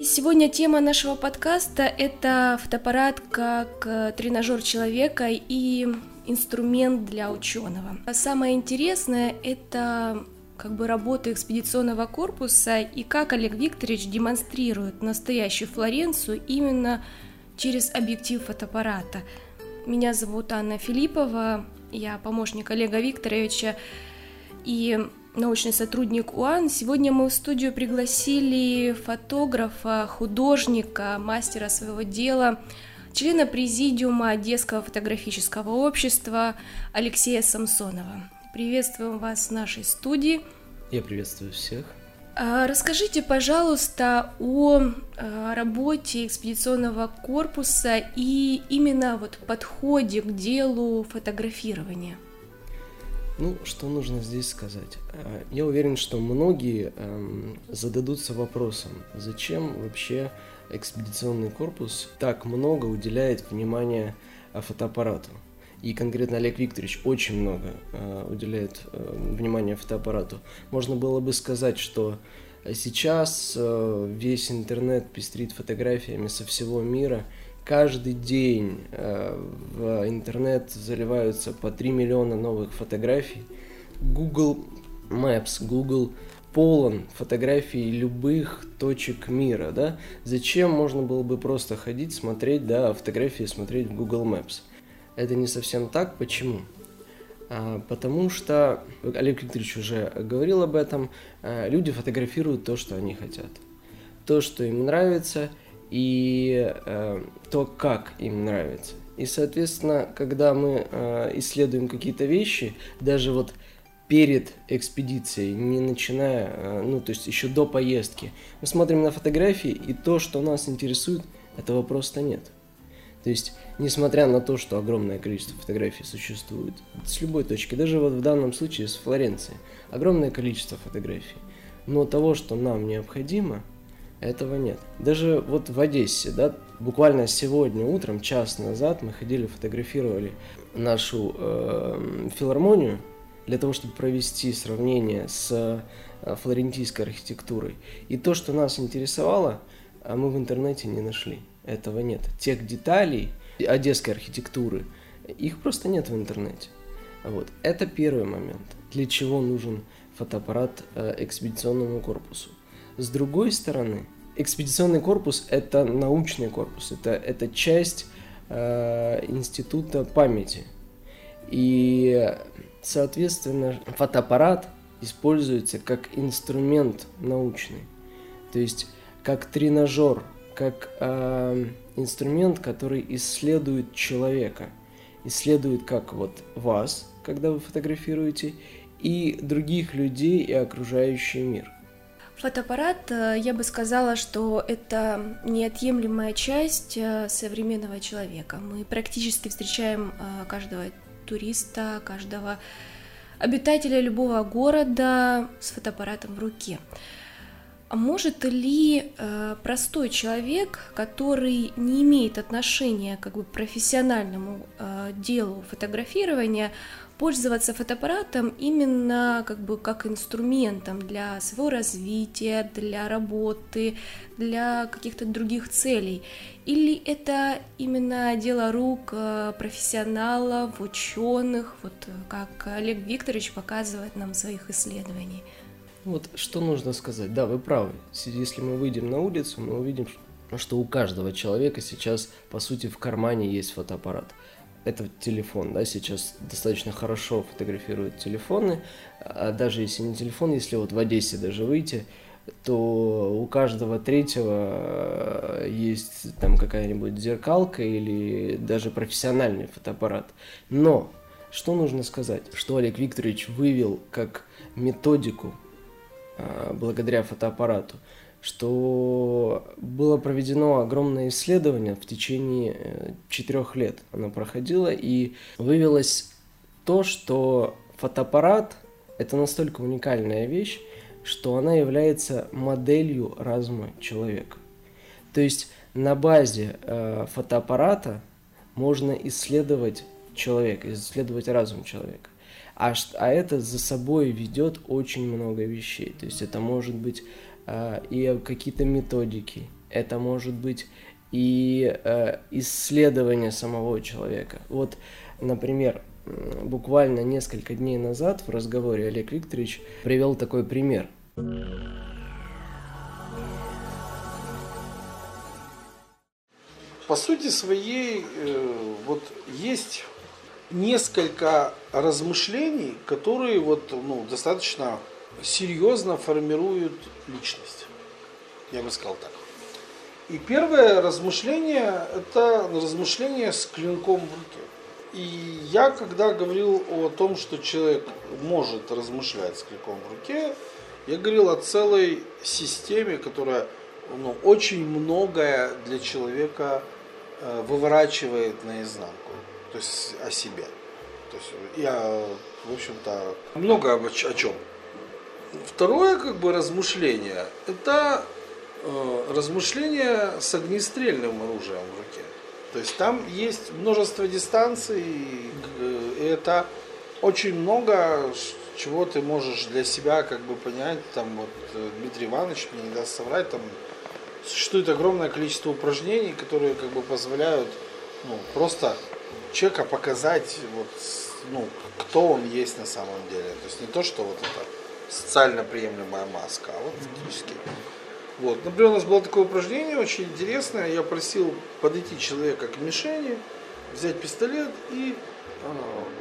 Сегодня тема нашего подкаста – это фотоаппарат как э, тренажер человека и инструмент для ученого. Самое интересное – это как бы работа экспедиционного корпуса и как Олег Викторович демонстрирует настоящую Флоренцию именно через объектив фотоаппарата. Меня зовут Анна Филиппова, я помощник Олега Викторовича и научный сотрудник УАН. Сегодня мы в студию пригласили фотографа, художника, мастера своего дела, члена президиума Одесского фотографического общества Алексея Самсонова. Приветствуем вас в нашей студии. Я приветствую всех. А, расскажите, пожалуйста, о а, работе экспедиционного корпуса и именно вот подходе к делу фотографирования. Ну, что нужно здесь сказать? А, я уверен, что многие эм, зададутся вопросом, зачем вообще экспедиционный корпус так много уделяет внимания фотоаппарату. И конкретно Олег Викторович очень много э, уделяет э, внимания фотоаппарату. Можно было бы сказать, что сейчас э, весь интернет пестрит фотографиями со всего мира. Каждый день э, в интернет заливаются по 3 миллиона новых фотографий. Google Maps, Google полон фотографий любых точек мира, да? Зачем можно было бы просто ходить, смотреть, да, фотографии смотреть в Google Maps? это не совсем так. Почему? А, потому что, Олег Викторович уже говорил об этом, а, люди фотографируют то, что они хотят. То, что им нравится, и а, то, как им нравится. И, соответственно, когда мы исследуем какие-то вещи, даже вот перед экспедицией, не начиная, ну, то есть еще до поездки, мы смотрим на фотографии, и то, что нас интересует, этого просто нет. То есть, несмотря на то, что огромное количество фотографий существует с любой точки, даже вот в данном случае с Флоренции, огромное количество фотографий, но того, что нам необходимо, этого нет. Даже вот в Одессе, да, буквально сегодня утром, час назад, мы ходили, фотографировали нашу э, филармонию для того, чтобы провести сравнение с э, флорентийской архитектурой. И то, что нас интересовало, а мы в интернете не нашли этого нет. Тех деталей одесской архитектуры, их просто нет в интернете. Вот. Это первый момент. Для чего нужен фотоаппарат э, экспедиционному корпусу. С другой стороны, экспедиционный корпус – это научный корпус, это, это часть э, института памяти. И, соответственно, фотоаппарат используется как инструмент научный, то есть как тренажер как э, инструмент, который исследует человека, исследует как вот вас, когда вы фотографируете, и других людей и окружающий мир. Фотоаппарат, э, я бы сказала, что это неотъемлемая часть э, современного человека. Мы практически встречаем э, каждого туриста, каждого обитателя любого города с фотоаппаратом в руке. А может ли простой человек, который не имеет отношения как бы, к профессиональному делу фотографирования, пользоваться фотоаппаратом именно как бы как инструментом для своего развития, для работы, для каких-то других целей? Или это именно дело рук э, профессионалов, ученых, вот э, как Олег Викторович показывает нам в своих исследованиях? Вот что нужно сказать. Да, вы правы. Если мы выйдем на улицу, мы увидим, что у каждого человека сейчас, по сути, в кармане есть фотоаппарат. Это телефон, да, сейчас достаточно хорошо фотографируют телефоны, а даже если не телефон, если вот в Одессе даже выйти, то у каждого третьего э, есть там какая-нибудь зеркалка или даже профессиональный фотоаппарат. Но что нужно сказать? Что Олег Викторович вывел как методику Э, благодаря фотоаппарату, что было проведено огромное исследование в течение э, четырех лет. Оно проходило и вывелось то, что фотоаппарат – это настолько уникальная вещь, что она является моделью разума человека. То есть на базе э, фотоаппарата можно исследовать человека, исследовать разум человека. А, а это за собой ведет очень много вещей. То есть это может быть и какие-то методики, это может быть и э, исследование самого человека. Вот, например, буквально несколько дней назад в разговоре Олег Викторович привел такой пример. По сути своей, э, вот есть несколько размышлений, которые вот, ну, достаточно серьезно формируют личность. Я бы сказал так. И первое размышление – это размышление с клинком в руке. И я, когда говорил о том, что человек может размышлять с клинком в руке, я говорил о целой системе, которая ну, очень многое для человека э, выворачивает наизнанку то есть о себе. То есть я, в общем-то, много о, о чем. Второе, как бы, размышление, это э, размышление с огнестрельным оружием в руке. То есть там есть множество дистанций, и это очень много чего ты можешь для себя как бы понять. Там вот э, Дмитрий Иванович мне не даст соврать, там существует огромное количество упражнений, которые как бы позволяют ну, просто человека показать, вот, ну, кто он есть на самом деле. То есть не то, что вот это социально приемлемая маска, а вот фактически. Вот. Например, у нас было такое упражнение очень интересное. Я просил подойти человека к мишени, взять пистолет и э,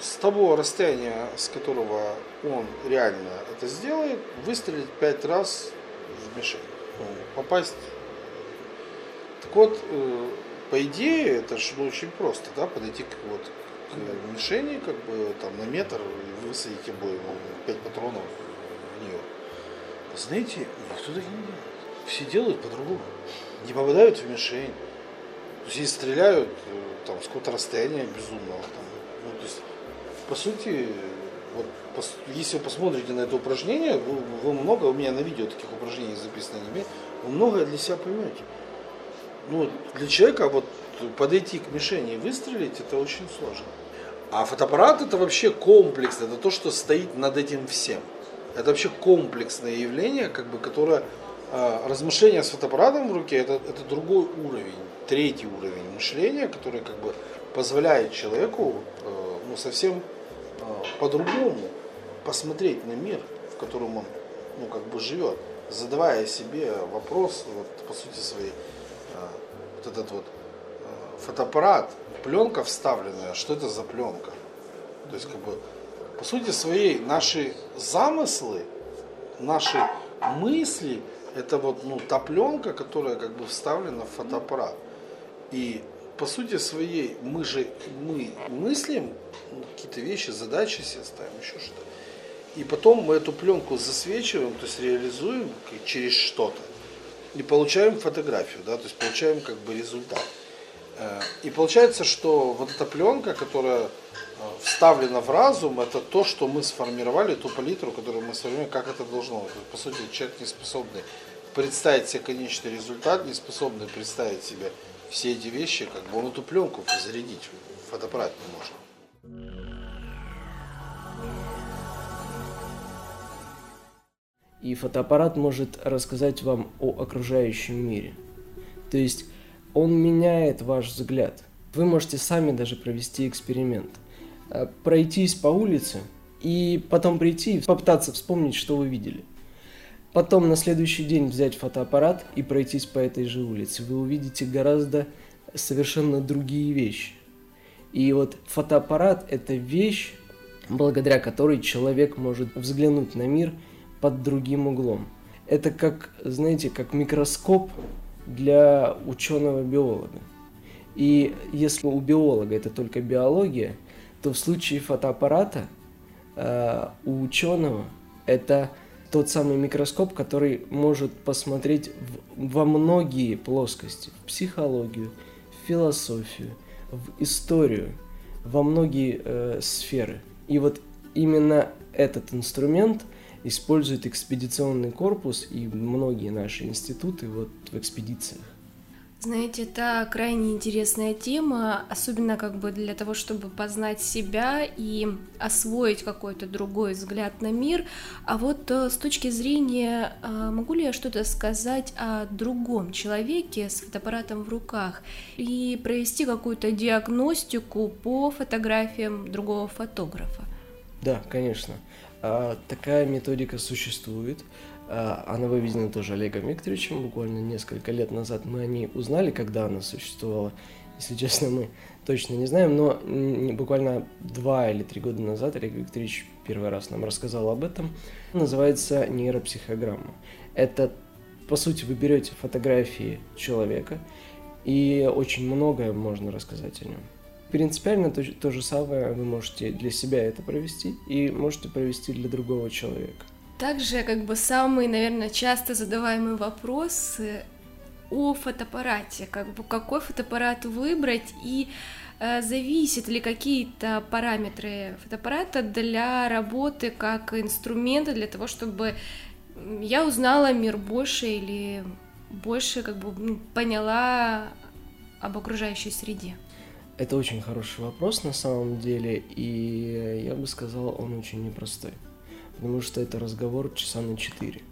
с того расстояния, с которого он реально это сделает, выстрелить пять раз в мишень. Ну, попасть. Так вот, э, по идее, это же очень просто, да, подойти к, вот, к мишени, как бы там на метр и высадить обоим 5 патронов нее. Знаете, никто так не делает. Все делают по-другому. Не попадают в мишень. То есть, если стреляют э, там, с какого-то расстояния безумного. Там, ну, то есть, по сути, вот, пос, если вы посмотрите на это упражнение, вы, вы много, у меня на видео таких упражнений записано не вы многое для себя поймете ну, для человека вот подойти к мишени и выстрелить, это очень сложно. А фотоаппарат это вообще комплекс, это то, что стоит над этим всем. Это вообще комплексное явление, как бы, которое э, размышление с фотоаппаратом в руке, это, это другой уровень, третий уровень мышления, который как бы позволяет человеку э, ну, совсем э, по-другому посмотреть на мир, в котором он ну, как бы живет, задавая себе вопрос, вот, по сути своей, вот этот вот фотоаппарат, пленка вставленная, что это за пленка? То есть, как бы, по сути своей, наши замыслы, наши мысли, это вот, ну, та пленка, которая как бы вставлена в фотоаппарат. И по сути своей мы же мы мыслим ну, какие-то вещи, задачи себе ставим, еще что-то. И потом мы эту пленку засвечиваем, то есть реализуем через что-то и получаем фотографию, да, то есть получаем как бы результат. Э, и получается, что вот эта пленка, которая вставлена в разум, это то, что мы сформировали, ту палитру, которую мы сформировали, как это должно быть. По сути, человек не способный представить себе конечный результат, не способный представить себе все эти вещи, как бы он эту пленку зарядить фотоаппарат не может. И фотоаппарат может рассказать вам о окружающем мире. То есть он меняет ваш взгляд. Вы можете сами даже провести эксперимент. Э, пройтись по улице и потом прийти и попытаться вспомнить, что вы видели. Потом на следующий день взять фотоаппарат и пройтись по этой же улице. Вы увидите гораздо совершенно другие вещи. И вот фотоаппарат – это вещь, благодаря которой человек может взглянуть на мир – под другим углом. Это как, знаете, как микроскоп для ученого-биолога. И если у биолога это только биология, то в случае фотоаппарата э, у ученого это тот самый микроскоп, который может посмотреть в, во многие плоскости, в психологию, в философию, в историю, во многие э, сферы. И вот именно этот инструмент – использует экспедиционный корпус и многие наши институты вот в экспедициях. Знаете, это крайне интересная тема, особенно как бы для того, чтобы познать себя и освоить какой-то другой взгляд на мир. А вот э, с точки зрения, э, могу ли я что-то сказать о другом человеке с фотоаппаратом в руках и провести какую-то диагностику по фотографиям другого фотографа? Да, конечно. А, такая методика существует. А, она выведена тоже Олегом Викторовичем буквально несколько лет назад. Мы о ней узнали, когда она существовала. Если честно, мы точно не знаем, но буквально два или три года назад Олег Викторович первый раз нам рассказал об этом. Называется нейропсихограмма. Это, по сути, вы берете фотографии человека, и очень многое можно рассказать о нем. Принципиально то, то же самое вы можете для себя это провести и можете провести для другого человека. Также, как бы, самый, наверное, часто задаваемый вопрос о фотоаппарате, как бы, какой фотоаппарат выбрать и э, зависят ли какие-то параметры фотоаппарата для работы как инструмента для того, чтобы я узнала мир больше или больше как бы поняла об окружающей среде? Это очень хороший вопрос на самом деле, и я бы сказал, он очень непростой потому что это разговор часа на четыре.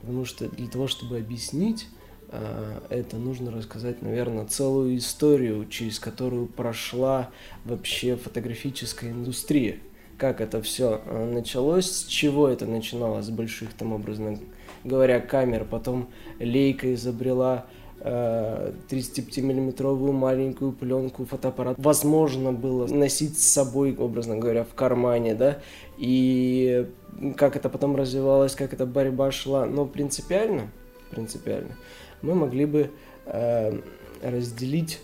Потому что для того, чтобы объяснить э, это, нужно рассказать, наверное, целую историю, через которую прошла вообще фотографическая индустрия. Как это все э, началось, с чего это начиналось, с больших, там, образно говоря, камер, потом Лейка изобрела 35-миллиметровую маленькую пленку, фотоаппарат возможно было носить с собой, образно говоря, в кармане, да, и как это потом развивалось, как эта борьба шла, но принципиально, принципиально, мы могли бы э, разделить,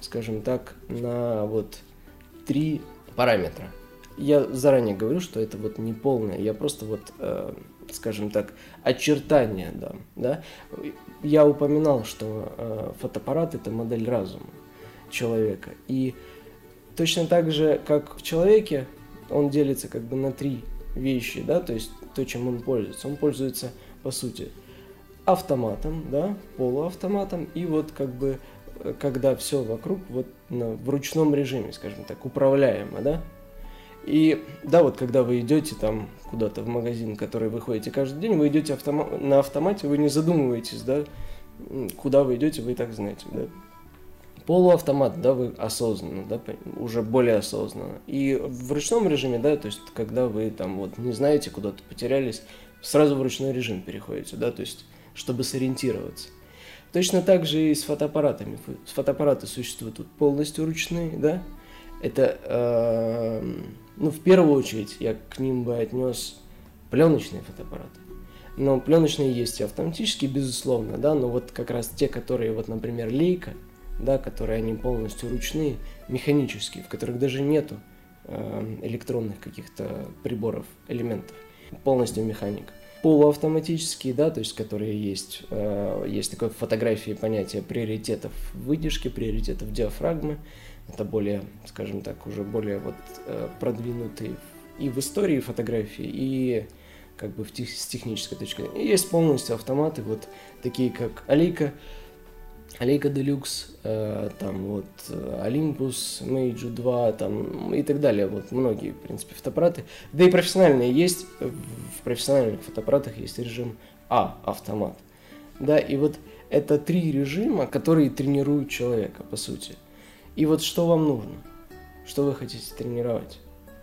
скажем так, на вот три параметра. Я заранее говорю, что это вот не полное, я просто вот, э, скажем так, очертания дам, да. Я упоминал, что э, фотоаппарат это модель разума человека, и точно так же, как в человеке, он делится как бы на три вещи, да, то есть то, чем он пользуется. Он пользуется, по сути, автоматом, да, полуавтоматом, и вот как бы, э, когда все вокруг вот на, в ручном режиме, скажем так, управляемо, да, и да, вот когда вы идете там куда-то в магазин, который вы ходите каждый день, вы идете автома- на автомате, вы не задумываетесь, да, куда вы идете, вы и так знаете, да полуавтомат, да, вы осознанно, да, уже более осознанно. И в ручном режиме, да, то есть когда вы там вот не знаете, куда-то потерялись, сразу в ручной режим переходите, да, то есть чтобы сориентироваться. Точно так же и с фотоаппаратами. Фотоаппараты существуют полностью ручные, да. Это, э, ну, в первую очередь, я к ним бы отнес пленочные фотоаппараты. Но пленочные есть и автоматические, безусловно, да, но вот как раз те, которые, вот, например, лейка – да, которые они полностью ручные, механические, в которых даже нету э, электронных каких-то приборов, элементов, полностью механика. Полуавтоматические, да, то есть которые есть, э, есть такое в фотографии понятие приоритетов выдержки, приоритетов диафрагмы, это более, скажем так, уже более вот э, продвинутые и в истории фотографии, и как бы в тех, с технической точки зрения. И есть полностью автоматы, вот такие как Алика, Leica Deluxe, э, там вот Olympus, Mage 2, там и так далее, вот многие, в принципе, фотоаппараты. Да и профессиональные есть, в профессиональных фотоаппаратах есть режим А, автомат. Да, и вот это три режима, которые тренируют человека, по сути. И вот что вам нужно? Что вы хотите тренировать,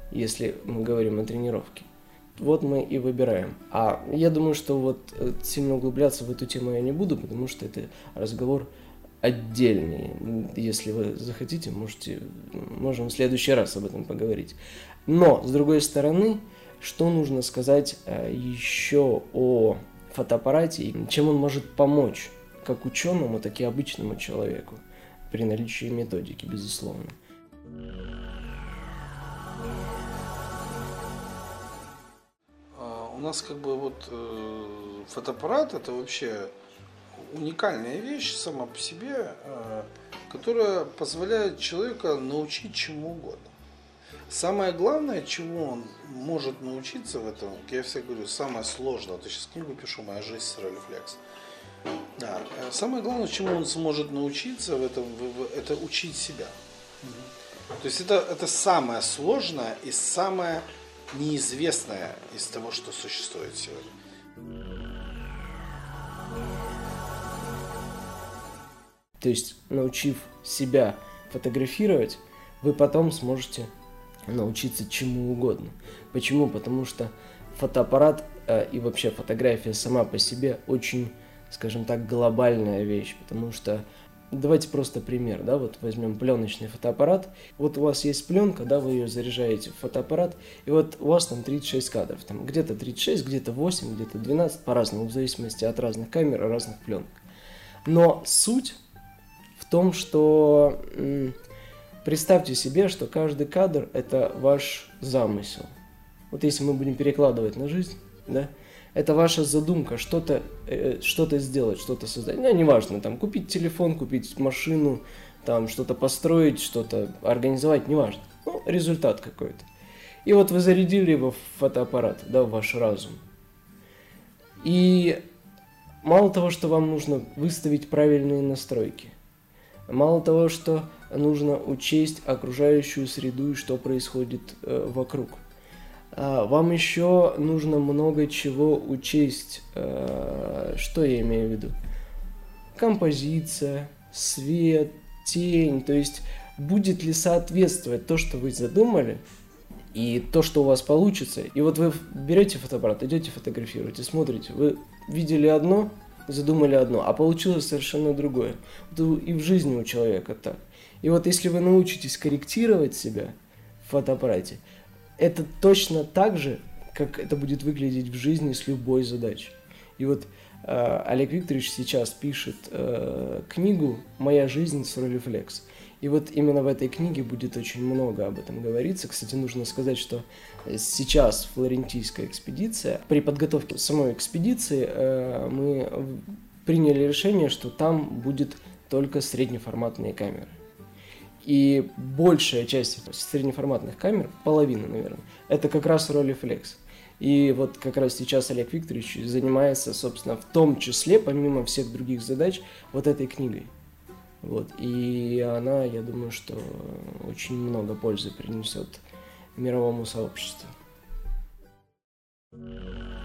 если мы говорим о тренировке? Вот мы и выбираем. А я думаю, что вот э, сильно углубляться в эту тему я не буду, потому что это разговор отдельные. Если вы захотите, можете, можем в следующий раз об этом поговорить. Но, с другой стороны, что нужно сказать э, еще о фотоаппарате и чем он может помочь как ученому, так и обычному человеку при наличии методики, безусловно. А, у нас как бы вот э, фотоаппарат это вообще уникальная вещь сама по себе, э, которая позволяет человека научить чему угодно. Самое главное, чему он может научиться в этом, я всегда говорю, самое сложное, вот я сейчас книгу пишу «Моя жизнь с рефлекс». Да. Э, самое главное, чему он сможет научиться в этом, это учить себя. То есть это, это самое сложное и самое неизвестное из того, что существует сегодня. То есть, научив себя фотографировать, вы потом сможете научиться чему угодно. Почему? Потому что фотоаппарат э, и вообще фотография сама по себе очень, скажем так, глобальная вещь, потому что Давайте просто пример, да, вот возьмем пленочный фотоаппарат. Вот у вас есть пленка, да, вы ее заряжаете в фотоаппарат, и вот у вас там 36 кадров, там где-то 36, где-то 8, где-то 12, по-разному, в зависимости от разных камер и разных пленок. Но суть в том, что представьте себе, что каждый кадр – это ваш замысел. Вот если мы будем перекладывать на жизнь, да, это ваша задумка, что-то э, что сделать, что-то создать. Ну, неважно, там, купить телефон, купить машину, там, что-то построить, что-то организовать, неважно. Ну, результат какой-то. И вот вы зарядили его в фотоаппарат, да, в ваш разум. И мало того, что вам нужно выставить правильные настройки, мало того, что нужно учесть окружающую среду и что происходит э, вокруг – вам еще нужно много чего учесть. А, что я имею в виду? Композиция, свет, тень. То есть будет ли соответствовать то, что вы задумали, и то, что у вас получится. И вот вы берете фотоаппарат, идете фотографируете, смотрите, вы видели одно, задумали одно, а получилось совершенно другое. И в жизни у человека так. И вот если вы научитесь корректировать себя в фотоаппарате, это точно так же, как это будет выглядеть в жизни с любой задачей. И вот э, Олег Викторович сейчас пишет э, книгу «Моя жизнь с Ролифлекс». И вот именно в этой книге будет очень много об этом говориться. Кстати, нужно сказать, что сейчас флорентийская экспедиция, при подготовке самой экспедиции э, мы приняли решение, что там будет только среднеформатные камеры. И большая часть среднеформатных камер, половина, наверное, это как раз Rolleiflex. И вот как раз сейчас Олег Викторович занимается, собственно, в том числе, помимо всех других задач, вот этой книгой. Вот. И она, я думаю, что очень много пользы принесет мировому сообществу. thank